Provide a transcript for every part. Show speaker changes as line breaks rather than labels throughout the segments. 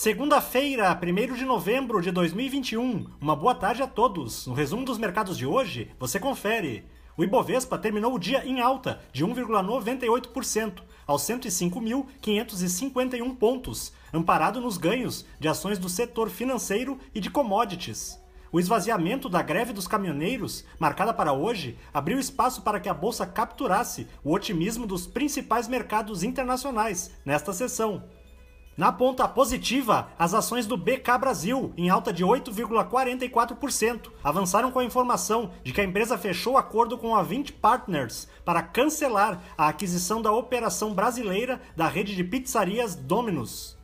Segunda-feira, 1 de novembro de 2021. Uma boa tarde a todos. No resumo dos mercados de hoje, você confere. O Ibovespa terminou o dia em alta de 1,98%, aos 105.551 pontos, amparado nos ganhos de ações do setor financeiro e de commodities. O esvaziamento da greve dos caminhoneiros, marcada para hoje, abriu espaço para que a bolsa capturasse o otimismo dos principais mercados internacionais nesta sessão. Na ponta positiva, as ações do BK Brasil, em alta de 8,44%, avançaram com a informação de que a empresa fechou acordo com a 20 Partners para cancelar a aquisição da operação brasileira da rede de pizzarias Domino's.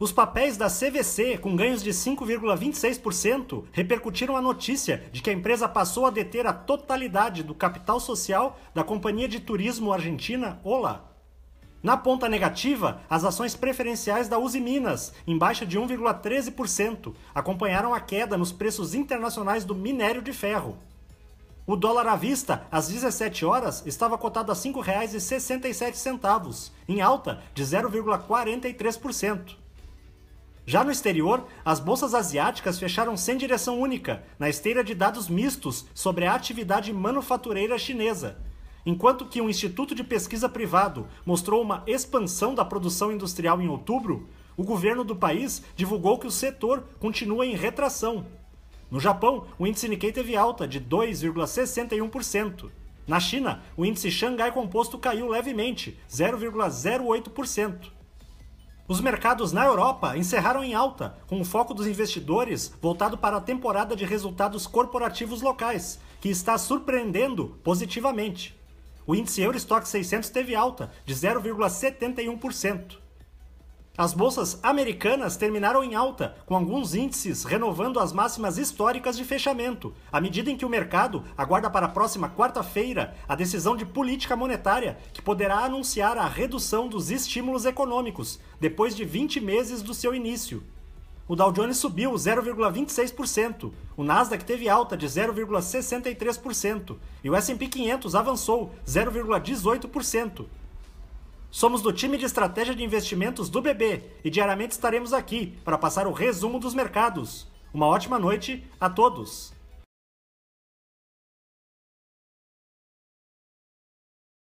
Os papéis da CVC, com ganhos de 5,26%, repercutiram a notícia de que a empresa passou a deter a totalidade do capital social da companhia de turismo argentina Ola. Na ponta negativa, as ações preferenciais da Uzi Minas, em baixa de 1,13%, acompanharam a queda nos preços internacionais do minério de ferro. O dólar à vista, às 17 horas, estava cotado a R$ 5,67, em alta de 0,43%. Já no exterior, as bolsas asiáticas fecharam sem direção única, na esteira de dados mistos sobre a atividade manufatureira chinesa, Enquanto que um instituto de pesquisa privado mostrou uma expansão da produção industrial em outubro, o governo do país divulgou que o setor continua em retração. No Japão, o índice Nikkei teve alta de 2,61%. Na China, o índice Xangai Composto caiu levemente, 0,08%. Os mercados na Europa encerraram em alta, com o foco dos investidores voltado para a temporada de resultados corporativos locais, que está surpreendendo positivamente. O índice Eurostock 600 teve alta de 0,71%. As bolsas americanas terminaram em alta, com alguns índices renovando as máximas históricas de fechamento, à medida em que o mercado aguarda para a próxima quarta-feira a decisão de política monetária que poderá anunciar a redução dos estímulos econômicos depois de 20 meses do seu início. O Dow Jones subiu 0,26%, o Nasdaq teve alta de 0,63% e o S&P 500 avançou 0,18%. Somos do time de estratégia de investimentos do BB e diariamente estaremos aqui para passar o resumo dos mercados. Uma ótima noite a todos!